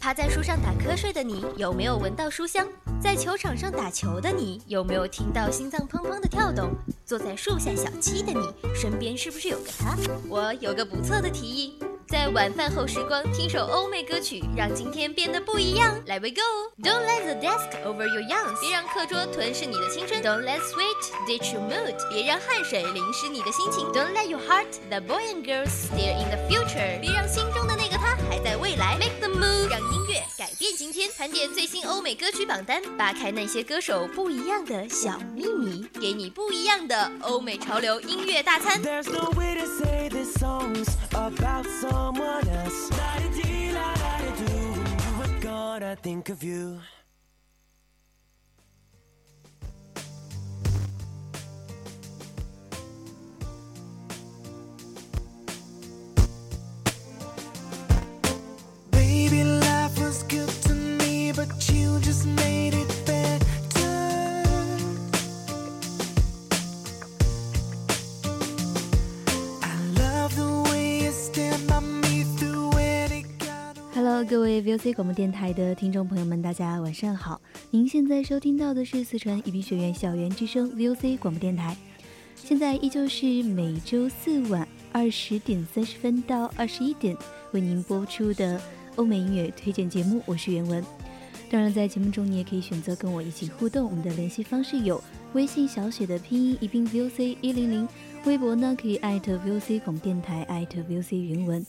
趴在树上打瞌睡的你，有没有闻到书香？在球场上打球的你，有没有听到心脏砰砰的跳动？坐在树下小憩的你，身边是不是有个他？我有个不错的提议。在晚饭后时光，听首欧美歌曲，让今天变得不一样。Let，We go！Don't let the desk over your young，别让课桌吞噬你的青春。Don't let sweat ditch your mood，别让汗水淋湿你的心情。Don't let your heart，the boy and girls stare in the future，别让心中的那个他还在未来。Make the move，让音乐改变今天。盘点最新欧美歌曲榜单，扒开那些歌手不一样的小秘密，给你不一样的欧美潮流音乐大餐。There's no way to say this song's about someone else. La-di-dee, la-da-di-doo. When you were gone, I think of you. VOC 广播电台的听众朋友们，大家晚上好。您现在收听到的是四川宜宾学院校园之声 VOC 广播电台。现在依旧是每周四晚二十点三十分到二十一点为您播出的欧美音乐推荐节目，我是袁文。当然，在节目中你也可以选择跟我一起互动。我们的联系方式有微信小写的拼音宜宾 VOC 一零零，微博呢可以艾特 VOC 广播电台，艾特 VOC 云文。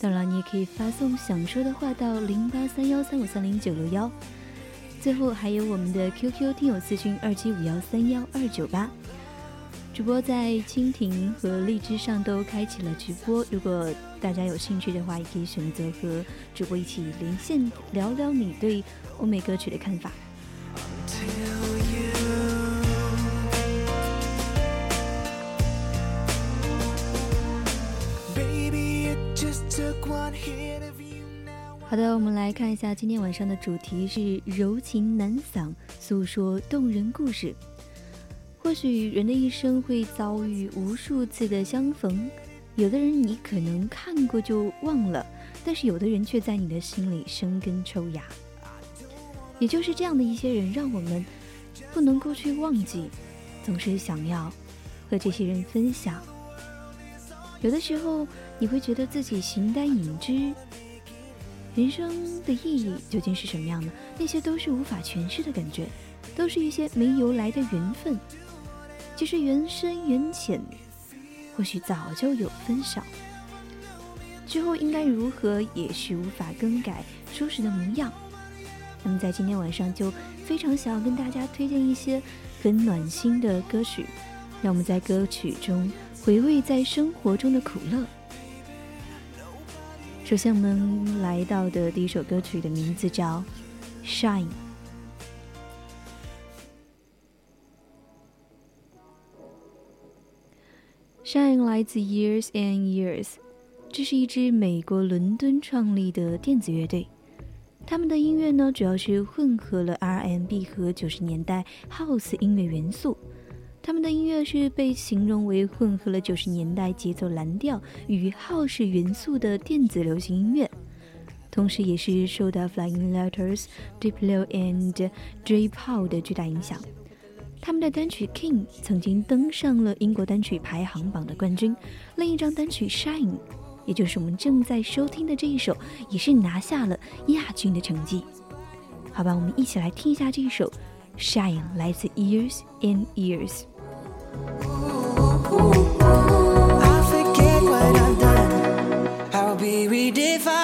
当然，你也可以发送想说的话到零八三幺三五三零九六幺。最后还有我们的 QQ 听友私群二七五幺三幺二九八。主播在蜻蜓和荔枝上都开启了直播，如果大家有兴趣的话，也可以选择和主播一起连线聊聊你对欧美歌曲的看法。好的，我们来看一下今天晚上的主题是柔情男嗓，诉说动人故事。或许人的一生会遭遇无数次的相逢，有的人你可能看过就忘了，但是有的人却在你的心里生根抽芽。也就是这样的一些人，让我们不能够去忘记，总是想要和这些人分享。有的时候你会觉得自己形单影只。人生的意义究竟是什么样的？那些都是无法诠释的感觉，都是一些没由来的缘分。其实缘深缘浅，或许早就有分晓。之后应该如何，也是无法更改初始的模样。那么在今天晚上，就非常想要跟大家推荐一些很暖心的歌曲，让我们在歌曲中回味在生活中的苦乐。首先，我们来到的第一首歌曲的名字叫《Shine》。Shine 来自 Years and Years，这是一支美国伦敦创立的电子乐队。他们的音乐呢，主要是混合了 R&B 和九十年代 House 音乐元素。他们的音乐是被形容为混合了九十年代节奏蓝调与好式元素的电子流行音乐，同时也是受到 Flying Letters、Diplo and J. Paul 的巨大影响。他们的单曲《King》曾经登上了英国单曲排行榜的冠军，另一张单曲《Shine》，也就是我们正在收听的这一首，也是拿下了亚军的成绩。好吧，我们一起来听一下这一首《Shine》，来自 Years and Years。i will be redefined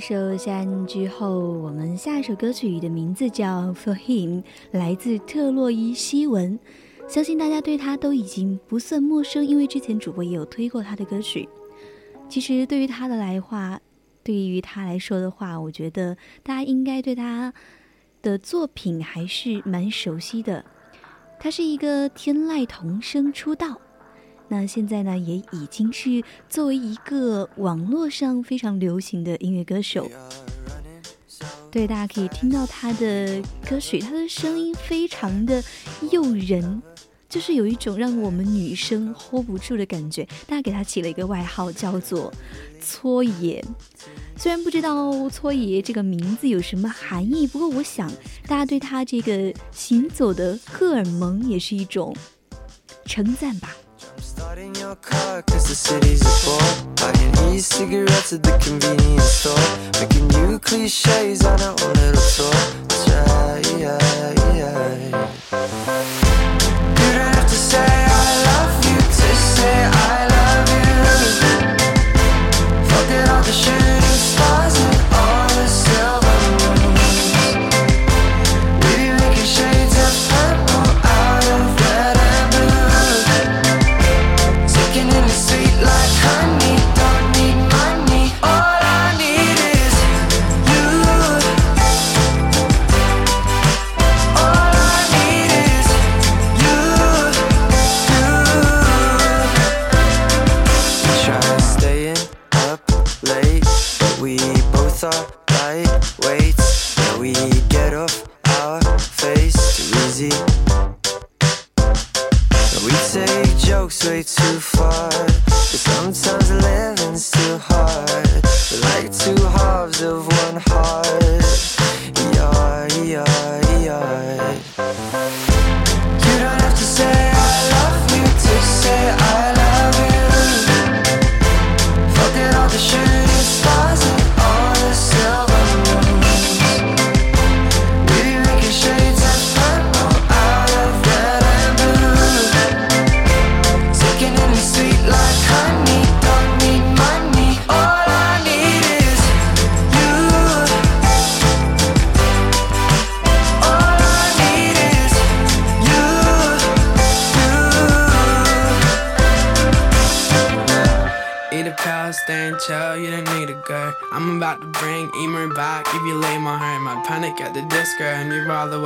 好的，一首《山》之后，我们下一首歌曲的名字叫《For Him》，来自特洛伊希文。相信大家对他都已经不算陌生，因为之前主播也有推过他的歌曲。其实对于他的来话，对于他来说的话，我觉得大家应该对他的作品还是蛮熟悉的。他是一个天籁童声出道。那现在呢，也已经是作为一个网络上非常流行的音乐歌手。对，大家可以听到他的歌曲，他的声音非常的诱人，就是有一种让我们女生 hold 不住的感觉。大家给他起了一个外号，叫做“搓爷”。虽然不知道“搓爷”这个名字有什么含义，不过我想大家对他这个行走的荷尔蒙也是一种称赞吧。Starting your car cause the city's a bore Buying e-cigarettes at the convenience store. Making new cliches on our own little tour. That's yeah, yeah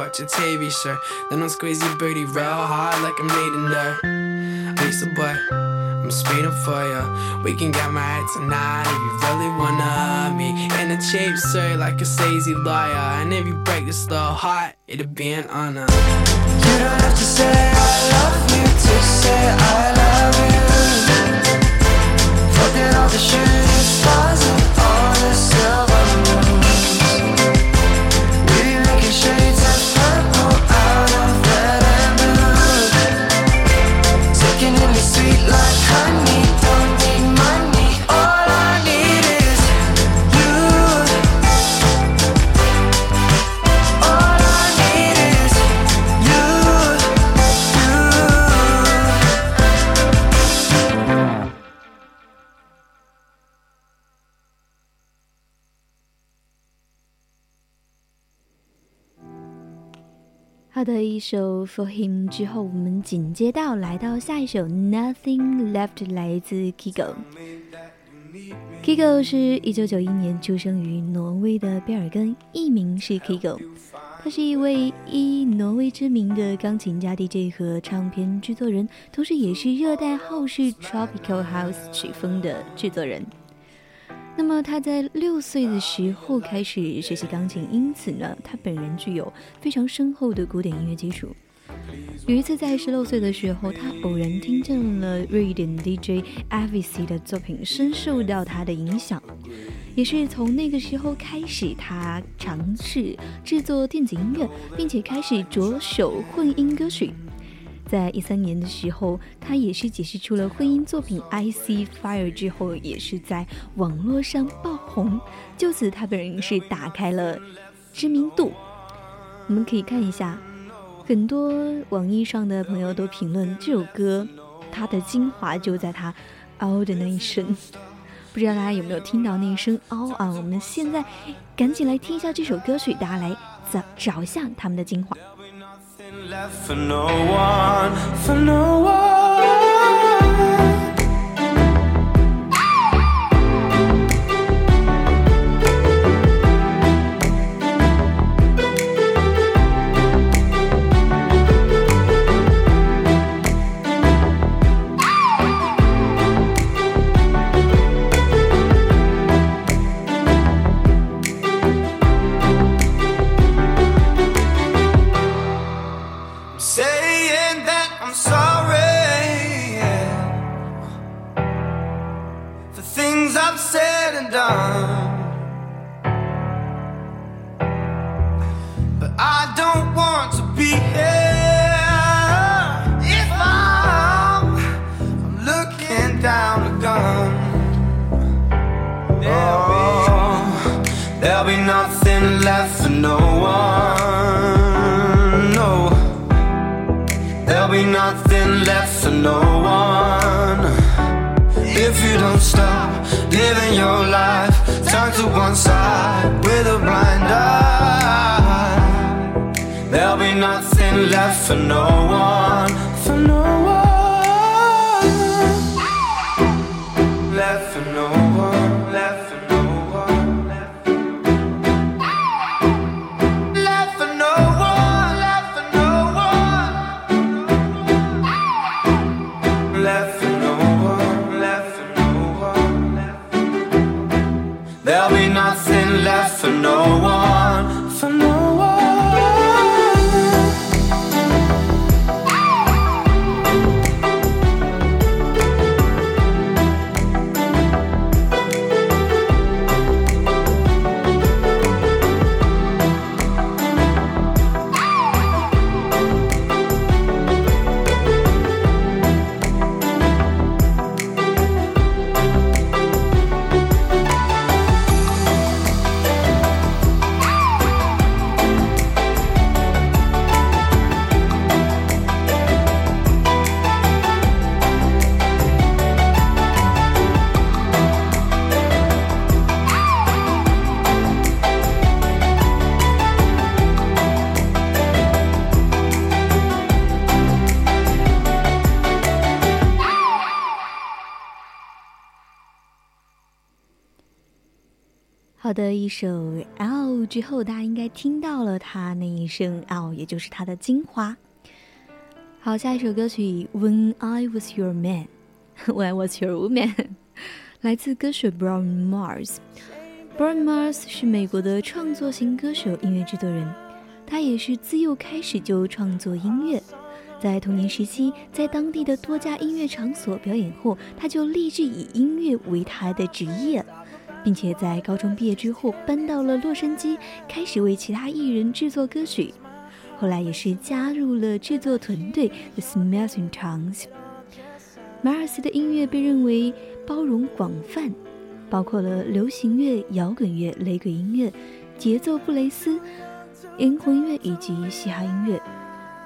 watch a TV show. Then I'll squeeze your booty real hard like I'm needing there. Lisa boy, I'm speeding for ya. We can get married tonight if you really wanna me. In a cheap suit like a sleazy lawyer. And if you break this little heart, it'll be an honor. You don't have to say I love you to say I love you. Forget all the shooting stars 的，一首《For Him》之后，我们紧接到来到下一首《Nothing Left》，来自 Kigo。Kigo 是一九九一年出生于挪威的贝尔根，艺名是 Kigo。他是一位以挪威知名的钢琴家、DJ 和唱片制作人，同时也是热带后式 Tropical House 曲风的制作人。那么他在六岁的时候开始学习钢琴，因此呢，他本人具有非常深厚的古典音乐基础。有一次在十六岁的时候，他偶然听见了瑞典 DJ Avici 的作品，深受到他的影响。也是从那个时候开始，他尝试制作电子音乐，并且开始着手混音歌曲。在一三年的时候，他也是解释出了婚姻作品《I See Fire》之后，也是在网络上爆红，就此他本人是打开了知名度。我们可以看一下，很多网易上的朋友都评论这首歌，它的精华就在它嗷的那一声。不知道大家有没有听到那一声嗷啊？我们现在赶紧来听一下这首歌曲，大家来找找一下他们的精华。Left for no one, for no one. Nothing left for no one 一首《嗷》之后，大家应该听到了他那一声“嗷”，也就是他的精华。好，下一首歌曲《When I Was Your Man 》，When I Was Your Woman，来自歌手 Brown Mars。Brown Mars 是美国的创作型歌手、音乐制作人，他也是自幼开始就创作音乐。在童年时期，在当地的多家音乐场所表演后，他就立志以音乐为他的职业。并且在高中毕业之后搬到了洛杉矶，开始为其他艺人制作歌曲。后来也是加入了制作团队 The Smashing t o n g s。马尔斯的音乐被认为包容广泛，包括了流行乐、摇滚乐、雷鬼音乐、节奏布雷斯、灵魂乐以及嘻哈音乐。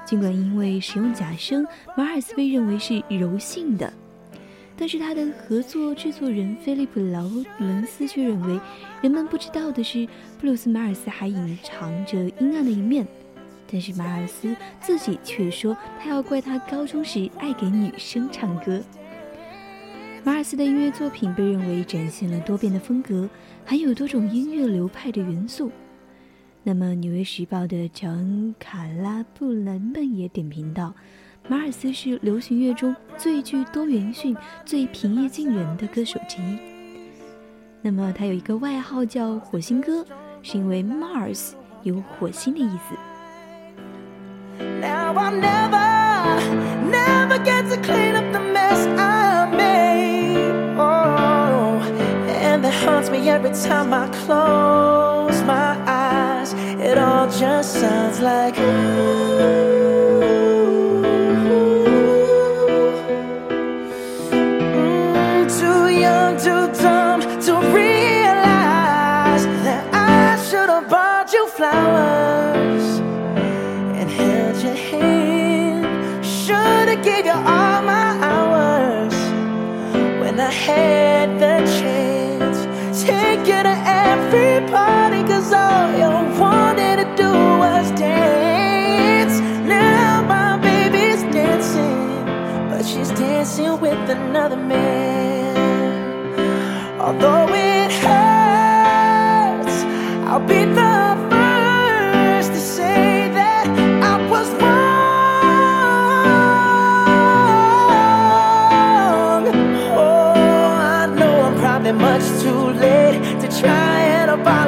尽管因为使用假声，马尔斯被认为是柔性的。但是他的合作制作人菲利普·劳伦斯却认为，人们不知道的是，布鲁斯·马尔斯还隐藏着阴暗的一面。但是马尔斯自己却说，他要怪他高中时爱给女生唱歌。马尔斯的音乐作品被认为展现了多变的风格，含有多种音乐流派的元素。那么，《纽约时报》的乔恩·卡拉布兰曼也点评道。马尔斯是流行乐中最具多元性、最平易近人的歌手之一。那么他有一个外号叫“火星哥”，是因为 Mars 有火星的意思。It all just sounds like Mm, gave you all my hours when I had the chance. Take you to every party, cause all you wanted to do was dance. Now my baby's dancing, but she's dancing with another man. Although it hurts, I'll be the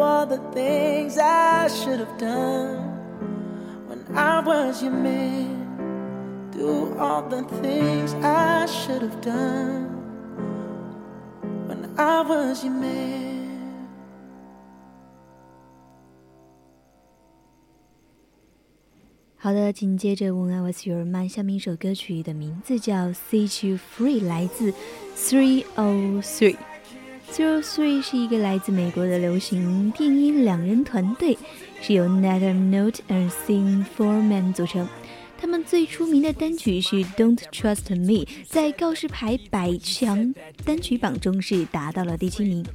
Do all the things I should have done when I was your man. Do all the things I should have done when I was your man. 好的，紧接着《When I Was Your Man》下面一首歌曲的名字叫《Set You Free》，来自 Three O Three。 Three O Three 是一个来自美国的流行电音两人团队，是由 Nathan Note 和 Sing Foreman 组成。他们最出名的单曲是《Don't Trust Me》，在告示牌百强单曲榜中是达到了第七名。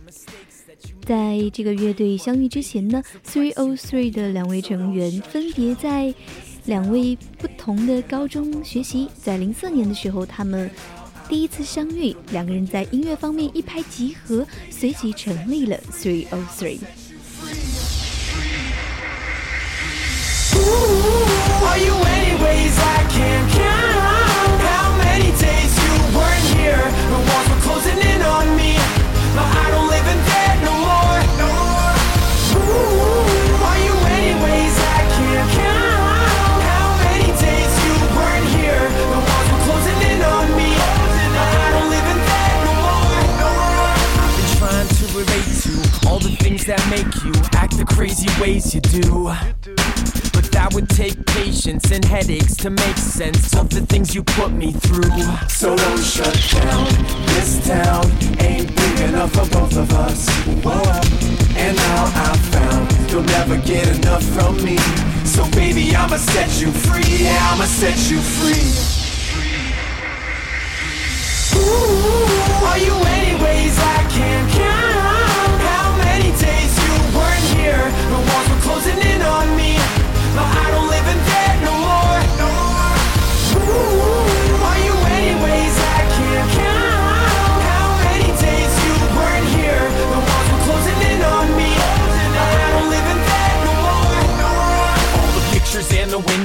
在这个乐队相遇之前呢，Three O Three 的两位成员分别在两位不同的高中学习。在零四年的时候，他们第一次相遇，两个人在音乐方面一拍即合，随即成立了 Three O Three。Are you anyways? I can't count how many days you were here. The walls were closing in on me, but I don't live in that no more. Things that make you act the crazy ways you do. But that would take patience and headaches to make sense of the things you put me through. So don't shut down. This town ain't big enough for both of us. Whoa. And now I've found you'll never get enough from me. So baby, I'ma set you free. Yeah, I'ma set you free.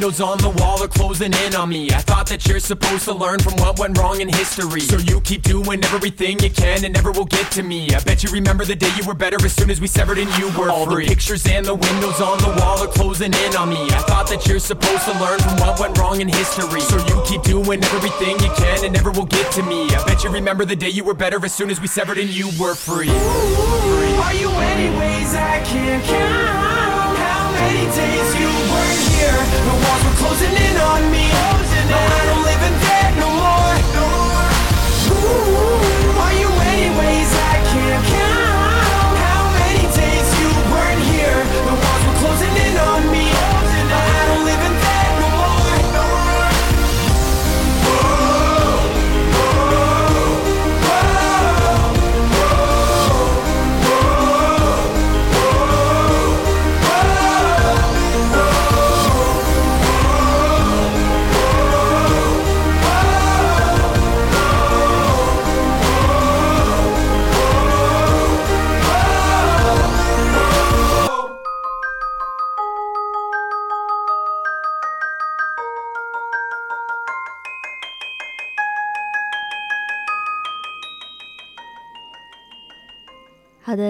Windows on the wall are closing in on me. I thought that you're supposed to learn from what went wrong in history. So you keep doing everything you can and never will get to me. I bet you remember the day you were better as soon as we severed and you were All free. the pictures and the windows on the wall are closing in on me. I thought that you're supposed to learn from what went wrong in history. So you keep doing everything you can and never will get to me. I bet you remember the day you were better as soon as we severed and you were free. Are you anyways? I can't count how many days you weren't here. The walls were closing in on me, but I don't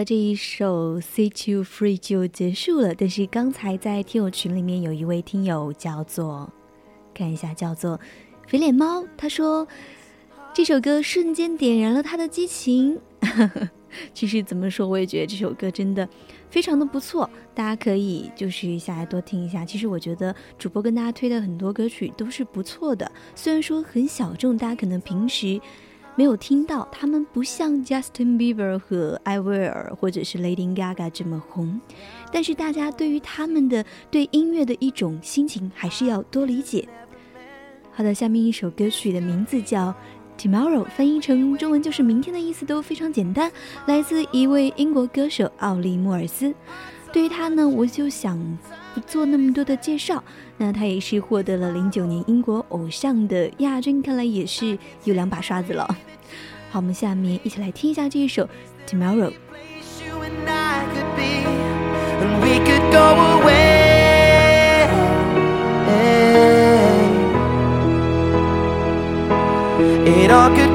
这一首《Set You Free》就结束了。但是刚才在听友群里面有一位听友叫做，看一下叫做肥脸猫，他说这首歌瞬间点燃了他的激情。其实怎么说，我也觉得这首歌真的非常的不错，大家可以就是下来多听一下。其实我觉得主播跟大家推的很多歌曲都是不错的，虽然说很小众，大家可能平时没有听到，他们不像 Justin Bieber 和艾薇儿或者是 Lady Gaga 这么红，但是大家对于他们的对音乐的一种心情还是要多理解。好的，下面一首歌曲的名字叫。Tomorrow 翻译成中文就是明天的意思都非常简单，来自一位英国歌手奥利莫尔斯。对于他呢，我就想不做那么多的介绍。那他也是获得了零九年英国偶像的亚军，看来也是有两把刷子了。好，我们下面一起来听一下这一首 Tomorrow。you and I could be, and we could go away. It all could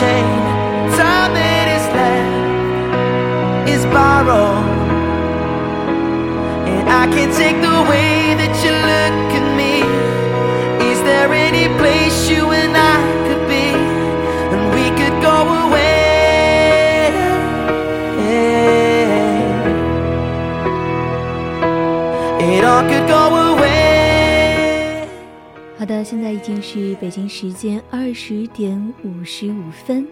unchained, time that is left is borrowed. And I can't take the way that you 现在已经是北京时间二十点五十五分。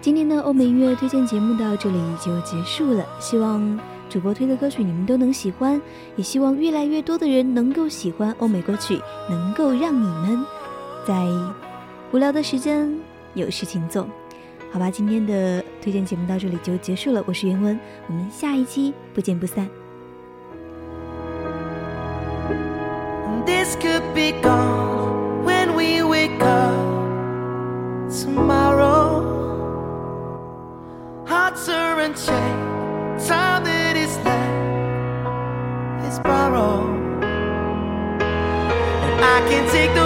今天的欧美音乐推荐节目到这里就结束了，希望主播推的歌曲你们都能喜欢，也希望越来越多的人能够喜欢欧美歌曲，能够让你们在无聊的时间有事情做。好吧，今天的推荐节目到这里就结束了，我是袁文，我们下一期不见不散。This could be gone. Wake up tomorrow. Hearts are unchained, time that is left is borrowed. And I can't take the